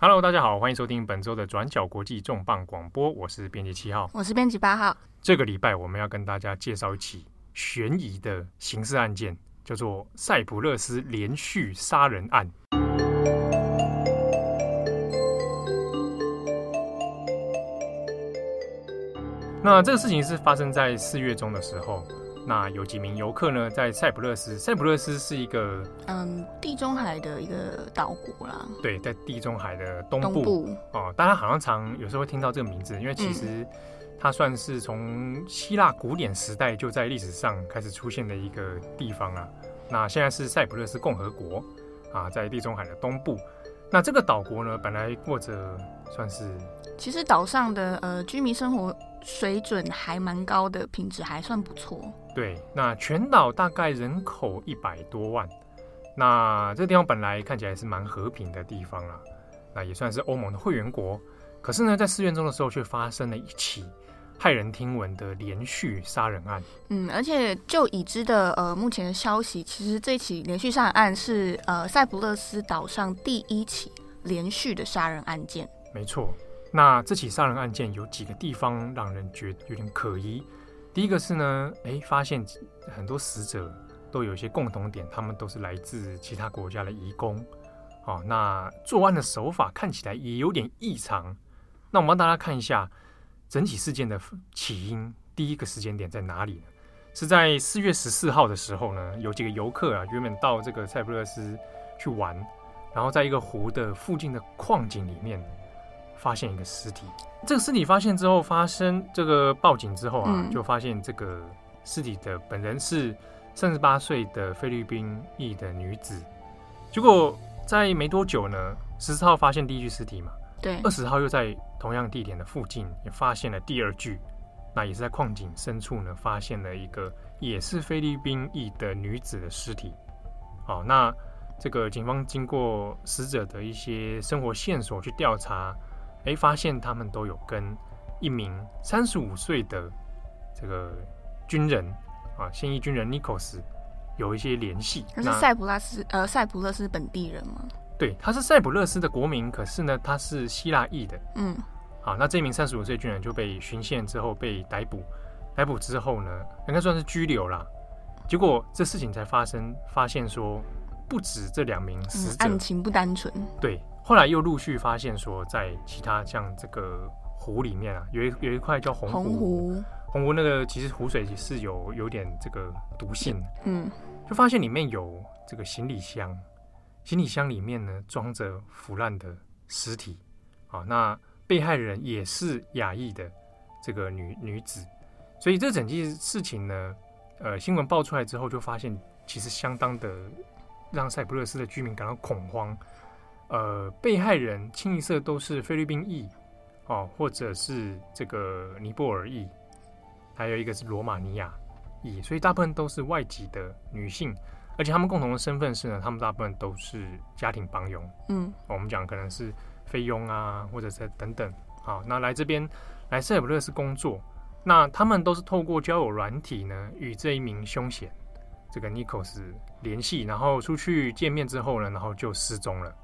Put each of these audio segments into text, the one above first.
Hello，大家好，欢迎收听本周的转角国际重磅广播，我是编辑七号，我是编辑八号。这个礼拜我们要跟大家介绍一起悬疑的刑事案件，叫做塞浦勒斯连续杀人案。那这个事情是发生在四月中的时候。那有几名游客呢，在塞浦路斯。塞浦路斯是一个嗯，地中海的一个岛国啦。对，在地中海的东部，哦。大家好像常有时候会听到这个名字，因为其实它算是从希腊古典时代就在历史上开始出现的一个地方啊。那现在是塞浦路斯共和国啊，在地中海的东部。那这个岛国呢，本来过着算是，其实岛上的呃居民生活水准还蛮高的，品质还算不错。对，那全岛大概人口一百多万，那这个地方本来看起来是蛮和平的地方啦，那也算是欧盟的会员国。可是呢，在四月中的时候，却发生了一起骇人听闻的连续杀人案。嗯，而且就已知的呃目前的消息，其实这起连续杀人案是呃塞浦路斯岛上第一起连续的杀人案件。没错。那这起杀人案件有几个地方让人觉得有点可疑。第一个是呢，哎，发现很多死者都有一些共同点，他们都是来自其他国家的移工。哦，那作案的手法看起来也有点异常。那我们帮大家看一下整体事件的起因，第一个时间点在哪里呢？是在四月十四号的时候呢，有几个游客啊，原本到这个塞浦路斯去玩，然后在一个湖的附近的矿井里面。发现一个尸体，这个尸体发现之后，发生这个报警之后啊，嗯、就发现这个尸体的本人是三十八岁的菲律宾裔的女子。结果在没多久呢，十四号发现第一具尸体嘛，对，二十号又在同样地点的附近也发现了第二具，那也是在矿井深处呢，发现了一个也是菲律宾裔的女子的尸体。哦，那这个警方经过死者的一些生活线索去调查。哎，发现他们都有跟一名三十五岁的这个军人啊，现役军人尼 o 斯有一些联系。他是塞浦拉斯呃，塞浦勒斯本地人吗？对，他是塞浦路斯的国民，可是呢，他是希腊裔的。嗯，好，那这名三十五岁军人就被巡线之后被逮捕，逮捕之后呢，应该算是拘留了。结果这事情才发生，发现说不止这两名死者，嗯，案情不单纯。对。后来又陆续发现说，在其他像这个湖里面啊，有一有一块叫红湖，红湖，红湖那个其实湖水是有有点这个毒性，嗯，就发现里面有这个行李箱，行李箱里面呢装着腐烂的尸体，啊，那被害人也是亚裔的这个女女子，所以这整件事情呢，呃，新闻爆出来之后，就发现其实相当的让塞浦路斯的居民感到恐慌。呃，被害人清一色都是菲律宾裔，哦，或者是这个尼泊尔裔，还有一个是罗马尼亚裔，所以大部分都是外籍的女性，而且他们共同的身份是呢，他们大部分都是家庭帮佣，嗯，我们讲可能是菲佣啊，或者是等等，好，那来这边来塞浦路斯工作，那他们都是透过交友软体呢，与这一名凶嫌这个尼可斯联系，然后出去见面之后呢，然后就失踪了。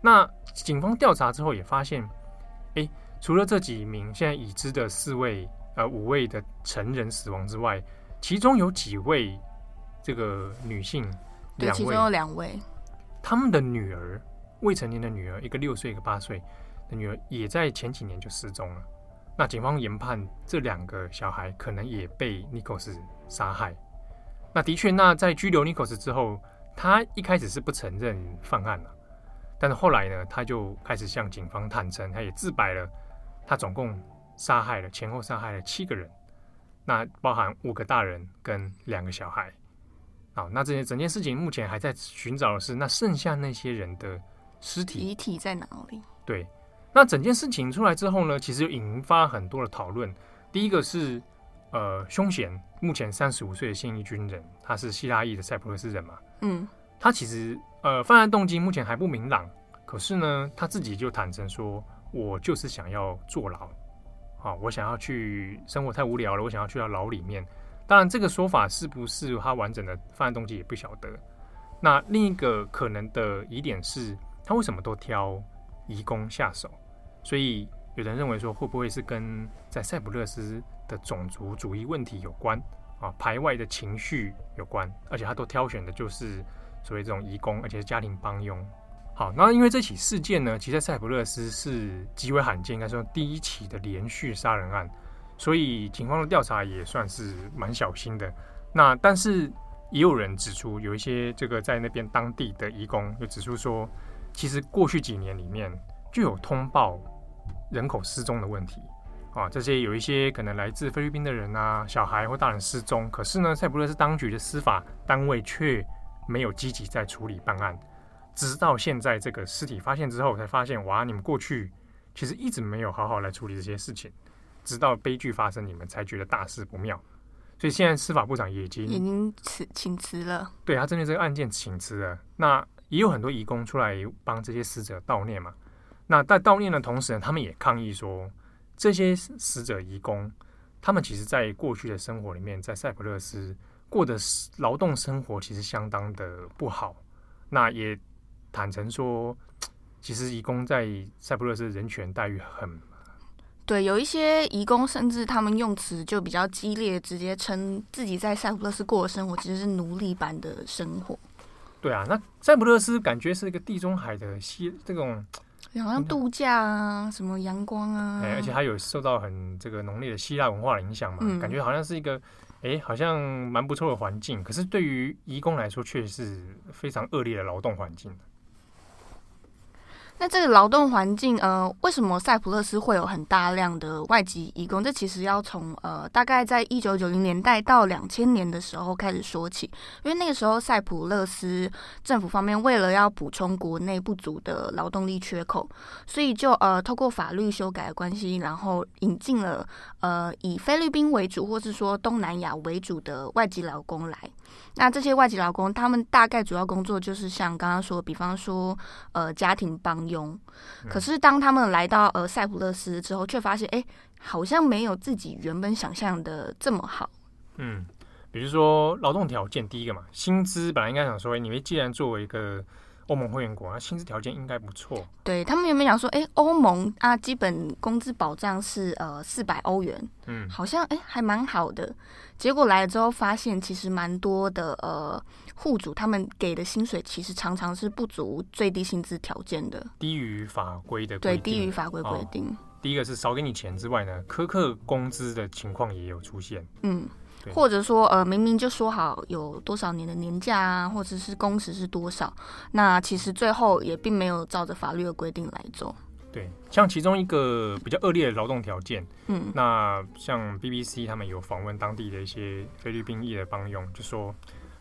那警方调查之后也发现，诶，除了这几名现在已知的四位呃五位的成人死亡之外，其中有几位这个女性，对，其中有两位，他们的女儿未成年的女儿，一个六岁，一个八岁的女儿，也在前几年就失踪了。那警方研判这两个小孩可能也被 Nichols 杀害。那的确，那在拘留 Nichols 之后，他一开始是不承认犯案了。但是后来呢，他就开始向警方坦诚，他也自白了，他总共杀害了前后杀害了七个人，那包含五个大人跟两个小孩。好，那这件整件事情目前还在寻找的是那剩下那些人的尸体，遗体在哪里？对，那整件事情出来之后呢，其实就引发很多的讨论。第一个是，呃，凶嫌目前三十五岁的现役军人，他是希腊裔的塞浦路斯人嘛，嗯，他其实。呃，犯案动机目前还不明朗，可是呢，他自己就坦诚说：“我就是想要坐牢，好，我想要去生活太无聊了，我想要去到牢里面。”当然，这个说法是不是他完整的犯案动机也不晓得。那另一个可能的疑点是，他为什么都挑移工下手，所以有人认为说，会不会是跟在塞浦路斯的种族主义问题有关啊？排外的情绪有关，而且他都挑选的就是所谓这种移工，而且是家庭帮佣。好，那因为这起事件呢，其实在塞浦路斯是极为罕见，应该说第一起的连续杀人案，所以警方的调查也算是蛮小心的。那但是也有人指出，有一些这个在那边当地的移工就指出说，其实过去几年里面就有通报人口失踪的问题啊，这些有一些可能来自菲律宾的人啊，小孩或大人失踪，可是呢，塞浦路斯当局的司法单位却没有积极在处理办案。直到现在，这个尸体发现之后，才发现哇，你们过去其实一直没有好好来处理这些事情，直到悲剧发生，你们才觉得大事不妙。所以现在司法部长也已经已经辞请辞了。对，他针对这个案件请辞了。那也有很多义工出来帮这些死者悼念嘛。那在悼念的同时呢，他们也抗议说，这些死者义工，他们其实在过去的生活里面，在塞浦路斯过的劳动生活其实相当的不好。那也。坦诚说，其实义工在塞浦路斯人权待遇很……对，有一些移工甚至他们用词就比较激烈，直接称自己在塞浦路斯过的生活其实是奴隶般的生活。对啊，那塞浦路斯感觉是一个地中海的西这种，好像度假啊，什么阳光啊，哎，而且还有受到很这个浓烈的希腊文化的影响嘛，嗯、感觉好像是一个哎，好像蛮不错的环境。可是对于移工来说，却是非常恶劣的劳动环境。那这个劳动环境，呃，为什么塞浦路斯会有很大量的外籍移工？这其实要从呃，大概在一九九零年代到两千年的时候开始说起，因为那个时候塞浦路斯政府方面为了要补充国内不足的劳动力缺口，所以就呃，透过法律修改的关系，然后引进了呃，以菲律宾为主，或是说东南亚为主的外籍劳工来。那这些外籍劳工，他们大概主要工作就是像刚刚说，比方说，呃，家庭帮佣。可是当他们来到呃塞浦路斯之后，却发现，哎，好像没有自己原本想象的这么好。嗯，比如说劳动条件，第一个嘛，薪资本来应该想说，你们既然作为一个。欧盟会员国，那薪资条件应该不错。对，他们有没有想说，哎、欸，欧盟啊，基本工资保障是呃四百欧元，嗯，好像哎、欸、还蛮好的。结果来了之后，发现其实蛮多的呃户主他们给的薪水其实常常是不足最低薪资条件的，低于法规的。对，低于法规规定、哦。第一个是少给你钱之外呢，苛刻工资的情况也有出现。嗯。或者说，呃，明明就说好有多少年的年假啊，或者是工时是多少，那其实最后也并没有照着法律的规定来做。对，像其中一个比较恶劣的劳动条件，嗯，那像 BBC 他们有访问当地的一些菲律宾裔的帮佣，就说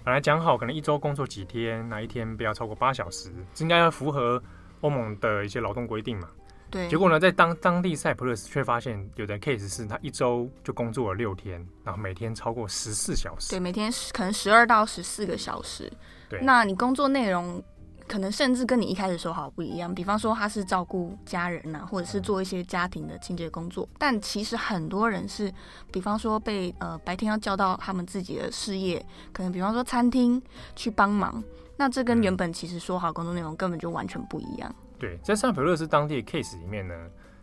本来讲好可能一周工作几天，那一天不要超过八小时，应该要符合欧盟的一些劳动规定嘛。对，结果呢，在当当地塞浦路斯却发现有的 case 是他一周就工作了六天，然后每天超过十四小时。对，每天可能十二到十四个小时。对，那你工作内容可能甚至跟你一开始说好不一样。比方说他是照顾家人呐、啊，或者是做一些家庭的清洁工作。但其实很多人是，比方说被呃白天要叫到他们自己的事业，可能比方说餐厅去帮忙。那这跟原本其实说好工作内容根本就完全不一样。对，在塞浦路斯当地的 case 里面呢，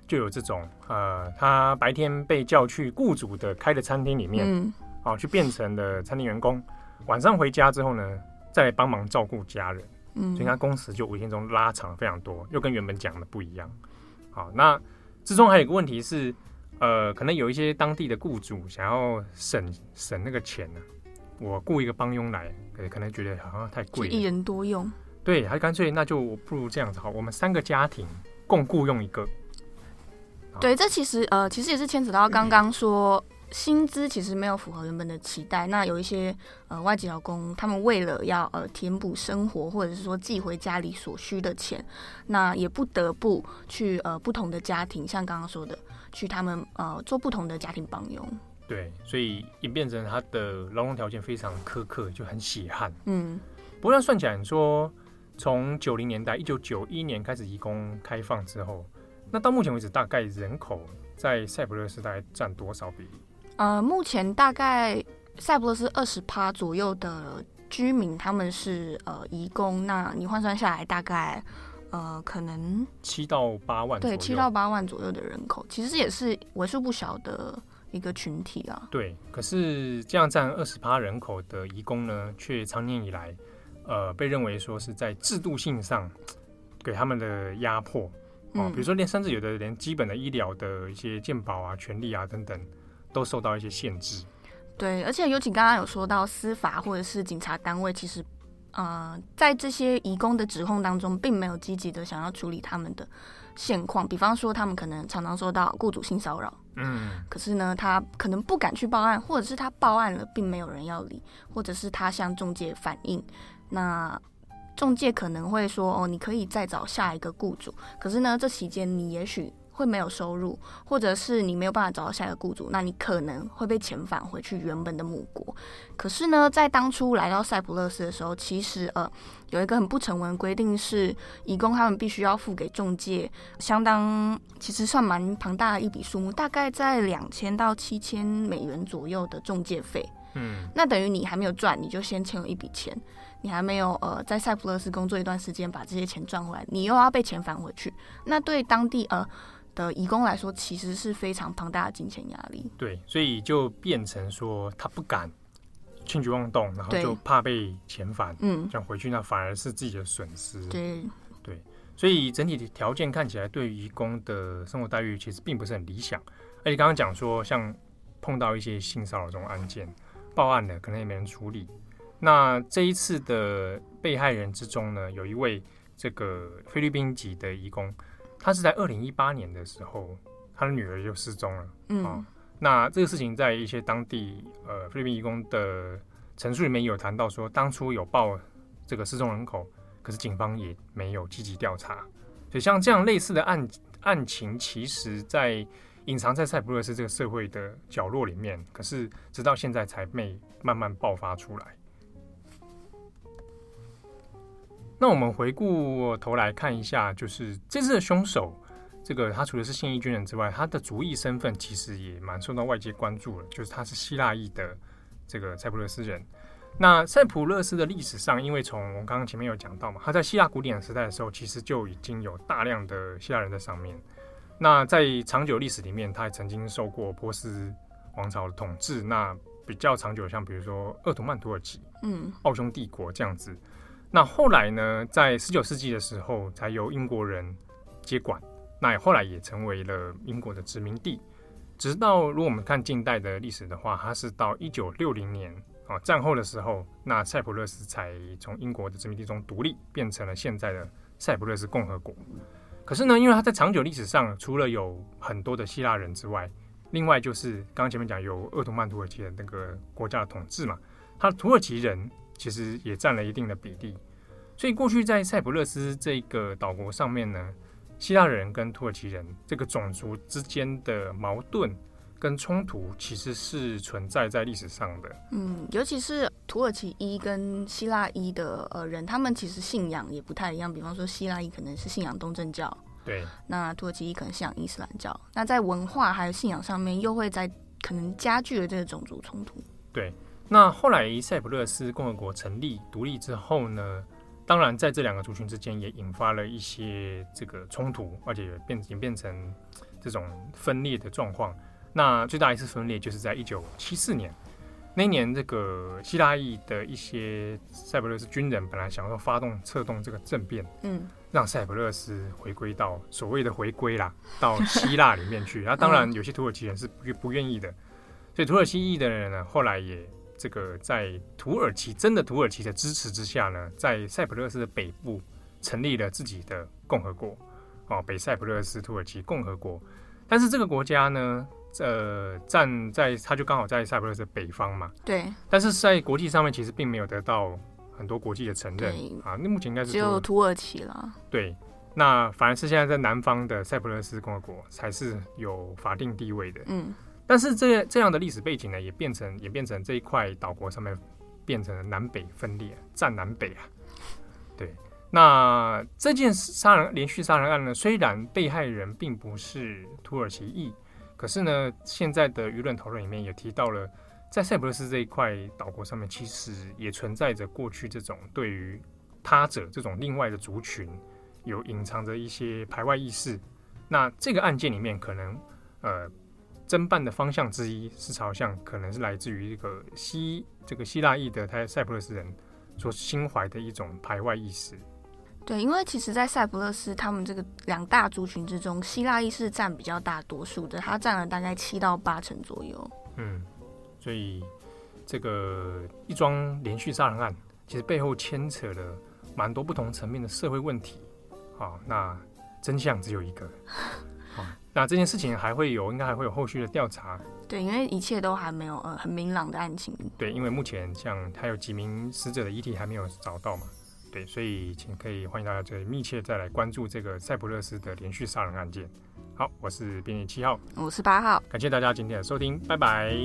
就有这种呃，他白天被叫去雇主的开的餐厅里面，嗯，哦，去变成了餐厅员工，晚上回家之后呢，再来帮忙照顾家人，嗯，所以他工时就无形中拉长非常多，又跟原本讲的不一样。好，那之中还有一个问题是，呃，可能有一些当地的雇主想要省省那个钱呢，我雇一个帮佣来，可能觉得好像太贵，一人多用。对，还干脆那就不如这样子好，我们三个家庭共雇用一个。对，这其实呃，其实也是牵扯到刚刚说薪资其实没有符合原本的期待。那有一些呃外籍劳工，他们为了要呃填补生活，或者是说寄回家里所需的钱，那也不得不去呃不同的家庭，像刚刚说的，去他们呃做不同的家庭帮佣。对，所以演变成他的劳动条件非常苛刻，就很血汗。嗯，不过算起来，你说。从九零年代，一九九一年开始移工开放之后，那到目前为止，大概人口在塞浦路斯大概占多少比例？呃，目前大概塞浦路斯二十趴左右的居民，他们是呃移工。那你换算下来，大概呃，可能七到八万，对，七到八万左右的人口，其实也是为数不小的一个群体啊。对，可是这样占二十趴人口的移工呢，却长年以来，呃，被认为说是在制度性上给他们的压迫哦、呃，比如说连甚至有的连基本的医疗的一些健保啊、权利啊等等，都受到一些限制。对，而且尤其刚刚有说到司法或者是警察单位，其实。呃，在这些移工的指控当中，并没有积极的想要处理他们的现况。比方说，他们可能常常受到雇主性骚扰，嗯，可是呢，他可能不敢去报案，或者是他报案了，并没有人要理，或者是他向中介反映，那中介可能会说，哦，你可以再找下一个雇主。可是呢，这期间你也许。会没有收入，或者是你没有办法找到下一个雇主，那你可能会被遣返回去原本的母国。可是呢，在当初来到塞浦路斯的时候，其实呃有一个很不成文的规定是，义工他们必须要付给中介相当其实算蛮庞大的一笔数目，大概在两千到七千美元左右的中介费。嗯，那等于你还没有赚，你就先欠了一笔钱，你还没有呃在塞浦路斯工作一段时间把这些钱赚回来，你又要被遣返回去。那对当地呃。的移工来说，其实是非常庞大的金钱压力。对，所以就变成说他不敢轻举妄动，然后就怕被遣返，嗯，这样回去那反而是自己的损失。对对，所以整体的条件看起来，对移工的生活待遇其实并不是很理想。而且刚刚讲说，像碰到一些性骚扰这种案件，报案了可能也没人处理。那这一次的被害人之中呢，有一位这个菲律宾籍的义工。他是在二零一八年的时候，他的女儿就失踪了。嗯、哦，那这个事情在一些当地呃菲律宾义工的陈述里面有谈到说，当初有报这个失踪人口，可是警方也没有积极调查。所以像这样类似的案案情，其实在隐藏在塞浦路斯这个社会的角落里面，可是直到现在才被慢慢爆发出来。那我们回过头来看一下，就是这次的凶手，这个他除了是现役军人之外，他的族裔身份其实也蛮受到外界关注的，就是他是希腊裔的这个塞浦路斯人。那塞浦路斯的历史上，因为从我们刚刚前面有讲到嘛，他在希腊古典时代的时候，其实就已经有大量的希腊人在上面。那在长久历史里面，他也曾经受过波斯王朝的统治。那比较长久，像比如说鄂图曼土耳其、嗯，奥匈帝国这样子。那后来呢，在十九世纪的时候，才由英国人接管。那后来也成为了英国的殖民地。直到如果我们看近代的历史的话，它是到一九六零年啊，战后的时候，那塞浦路斯才从英国的殖民地中独立，变成了现在的塞浦路斯共和国。可是呢，因为它在长久历史上，除了有很多的希腊人之外，另外就是刚刚前面讲有鄂图曼土耳其的那个国家的统治嘛，它土耳其人。其实也占了一定的比例，所以过去在塞浦路斯这个岛国上面呢，希腊人跟土耳其人这个种族之间的矛盾跟冲突其实是存在在历史上的。嗯，尤其是土耳其一跟希腊一的呃人，他们其实信仰也不太一样。比方说，希腊一可能是信仰东正教，对，那土耳其一可能信仰伊斯兰教。那在文化还有信仰上面，又会在可能加剧了这个种族冲突。对。那后来塞浦路斯共和国成立独立之后呢，当然在这两个族群之间也引发了一些这个冲突，而且也变演变成这种分裂的状况。那最大一次分裂就是在一九七四年那一年，这个希腊裔的一些塞浦路斯军人本来想要发动策动这个政变，嗯，让塞浦路斯回归到所谓的回归啦，到希腊里面去。那当然有些土耳其人是不不愿意的，所以土耳其裔的人呢，后来也。这个在土耳其真的土耳其的支持之下呢，在塞浦路斯的北部成立了自己的共和国，哦，北塞浦路斯土耳其共和国。但是这个国家呢，呃，站在它就刚好在塞浦路斯的北方嘛，对。但是在国际上面其实并没有得到很多国际的承认啊。那目前应该是只有土耳其了。对，那反而是现在在南方的塞浦路斯共和国才是有法定地位的。嗯。但是这这样的历史背景呢，也变成演变成这一块岛国上面变成了南北分裂，战南北啊。对，那这件杀人连续杀人案呢，虽然被害人并不是土耳其裔，可是呢，现在的舆论讨论里面也提到了，在塞浦路斯这一块岛国上面，其实也存在着过去这种对于他者这种另外的族群有隐藏着一些排外意识。那这个案件里面，可能呃，侦办的方向之一是朝向可能是来自于一个希这个希腊裔的他塞浦路斯人所心怀的一种排外意识。对，因为其实，在塞浦路斯他们这个两大族群之中，希腊裔是占比较大多数的，它占了大概七到八成左右。嗯，所以这个一桩连续杀人案，其实背后牵扯了蛮多不同层面的社会问题。好，那。真相只有一个，好，那这件事情还会有，应该还会有后续的调查。对，因为一切都还没有呃很明朗的案情。对，因为目前像还有几名死者的遗体还没有找到嘛，对，所以请可以欢迎大家再密切再来关注这个塞浦路斯的连续杀人案件。好，我是编辑七号，我是八号，感谢大家今天的收听，拜拜。